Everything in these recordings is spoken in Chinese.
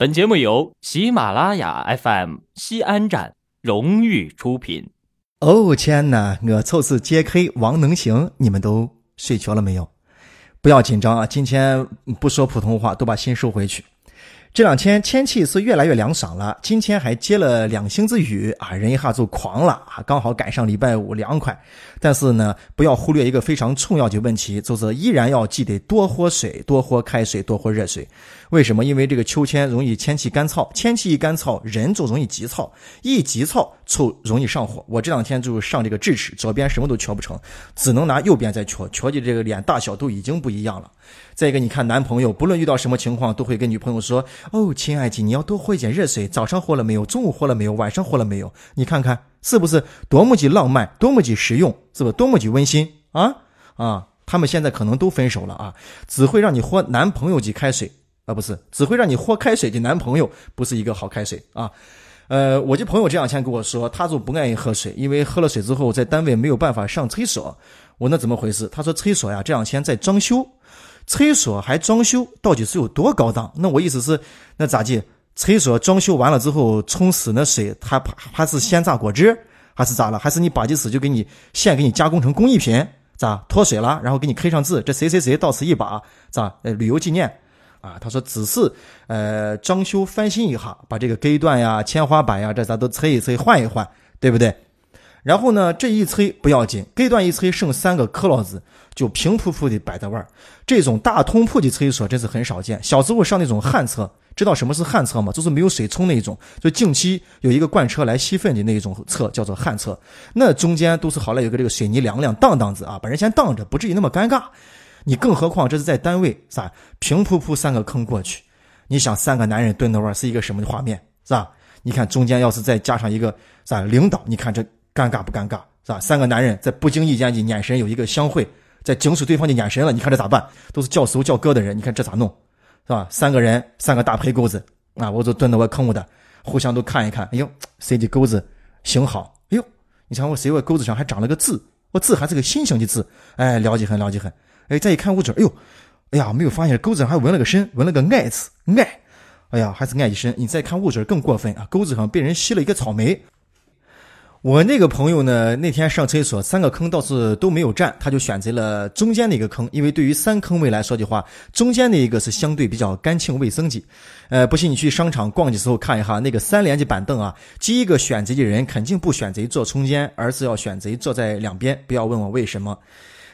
本节目由喜马拉雅 FM 西安站荣誉出品。哦天呐，我凑次 J.K. 王能行，你们都睡着了没有？不要紧张啊，今天不说普通话，都把心收回去。这两天天气是越来越凉爽了，今天还接了两星子雨啊，人一下就狂了啊，刚好赶上礼拜五凉快。但是呢，不要忽略一个非常重要的问题，就是依然要记得多喝水，多喝开水，多喝热水。为什么？因为这个秋天容易天气干燥，天气一干燥，人就容易急躁，一急躁就容易上火。我这两天就上这个智齿，左边什么都瞧不成，只能拿右边在瞧，瞧的这个脸大小都已经不一样了。再一个，你看男朋友不论遇到什么情况，都会跟女朋友说：“哦，亲爱的，你要多喝一点热水，早上喝了没有？中午喝了没有？晚上喝了没有？你看看是不是多么的浪漫，多么的实用，是不是多么的温馨啊？啊，他们现在可能都分手了啊，只会让你喝男朋友的开水。”啊，不是，只会让你喝开水的男朋友不是一个好开水啊。呃，我这朋友这两天跟我说，他就不愿意喝水，因为喝了水之后在单位没有办法上厕所。我那怎么回事？他说厕所呀这两天在装修，厕所还装修，到底是有多高档？那我意思是，那咋地？厕所装修完了之后冲死那水，他还是鲜榨果汁，还是咋了？还是你把这水就给你现给你加工成工艺品？咋脱水了？然后给你刻上字，这谁谁谁到此一把，咋？呃，旅游纪念。啊，他说只是呃装修翻新一下，把这个隔断呀、天花板呀这咱都拆一拆换一换，对不对？然后呢，这一催不要紧，隔断一催剩三个壳老子就平铺铺的摆在外这种大通铺的厕所真是很少见。小时候上那种旱厕，知道什么是旱厕吗？就是没有水冲那一种，就近期有一个罐车来吸粪的那一种厕，叫做旱厕。那中间都是好了有个这个水泥梁梁荡荡子啊，把人先荡着，不至于那么尴尬。你更何况这是在单位，是吧？平铺铺三个坑过去，你想三个男人蹲那玩是一个什么画面，是吧？你看中间要是再加上一个啥领导，你看这尴尬不尴尬，是吧？三个男人在不经意间的眼神有一个相会，在警署对方的眼神了，你看这咋办？都是叫熟叫哥的人，你看这咋弄，是吧？三个人三个大陪钩子，啊，我就蹲到我坑我的，互相都看一看，哎呦，谁的钩子型好？哎呦，你瞧我谁我钩子上还长了个字，我字还是个心形的字，哎，了解很了解很。哎，再一看物质，哎呦，哎呀，没有发现钩子上还纹了个身，纹了个爱字，爱，哎呀，还是爱一身。你再看物质更过分啊，钩子上被人吸了一个草莓。我那个朋友呢，那天上厕所，三个坑倒是都没有占，他就选择了中间的一个坑，因为对于三坑位来说的话，中间那一个是相对比较干净卫生的。呃，不信你去商场逛的时候看一下那个三连的板凳啊，第一个选择的人肯定不选择坐中间，而是要选择坐在两边。不要问我为什么。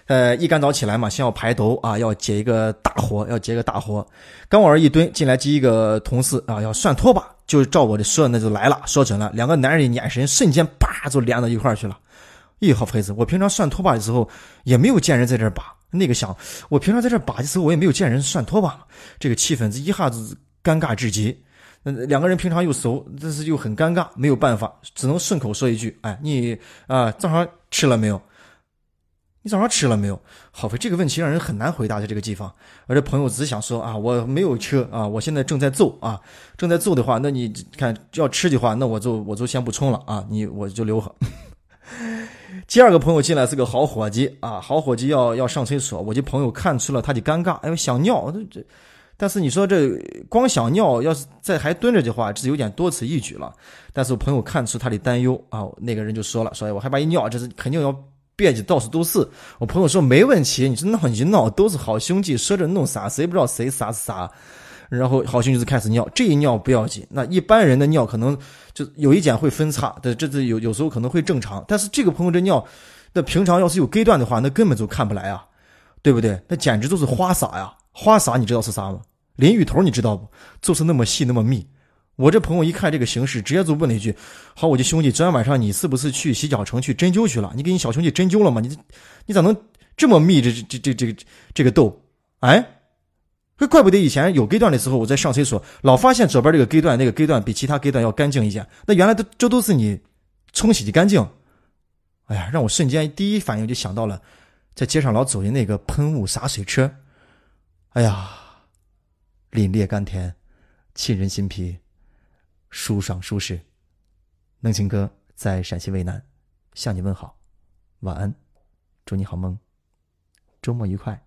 呃，一干早起来嘛，先要排毒啊，要接一个大活，要接个大活。刚往这一蹲，进来第一个同事啊，要算拖把，就照我的说，那就来了，说准了。两个男人的眼神瞬间叭就连到一块去了。咦，好妹子，我平常算拖把的时候也没有见人在这把。那个想，我平常在这把的时候，我也没有见人算拖把。这个气氛这一下子尴尬至极。嗯，两个人平常又熟，但是又很尴尬，没有办法，只能顺口说一句：“哎，你啊，早上吃了没有？”你早上吃了没有？好，这个问题让人很难回答，在这个地方。而这朋友只想说啊，我没有车啊，我现在正在揍啊，正在揍的话，那你看要吃的话，那我就我就先不冲了啊，你我就留。第二个朋友进来是个好伙计啊，好伙计要要上厕所，我这朋友看出了他的尴尬，哎，想尿，这，但是你说这光想尿，要是在还蹲着的话，这有点多此一举了。但是我朋友看出他的担忧啊，那个人就说了，说我害怕一尿，这是肯定要。别的到处都是，我朋友说没问题，你就闹一闹，都是好兄弟，说着弄啥，谁不知道谁啥是啥。然后好兄弟就开始尿，这一尿不要紧，那一般人的尿可能就有一点会分叉，这这有有时候可能会正常，但是这个朋友这尿，那平常要是有隔断的话，那根本就看不来啊，对不对？那简直就是花洒呀，花洒你知道是啥吗？淋浴头你知道不？就是那么细那么密。我这朋友一看这个形势，直接就问了一句：“好，我的兄弟，昨天晚上你是不是去洗脚城去针灸去了？你给你小兄弟针灸了吗？你你咋能这么密？这这这这这个痘？哎，怪不得以前有隔断的时候，我在上厕所老发现左边这个隔断那个隔断比其他隔断要干净一些。那原来都这都是你冲洗的干净。哎呀，让我瞬间第一反应就想到了在街上老走的那个喷雾洒水车。哎呀，凛冽甘甜，沁人心脾。”舒爽舒适，能情哥在陕西渭南向你问好，晚安，祝你好梦，周末愉快。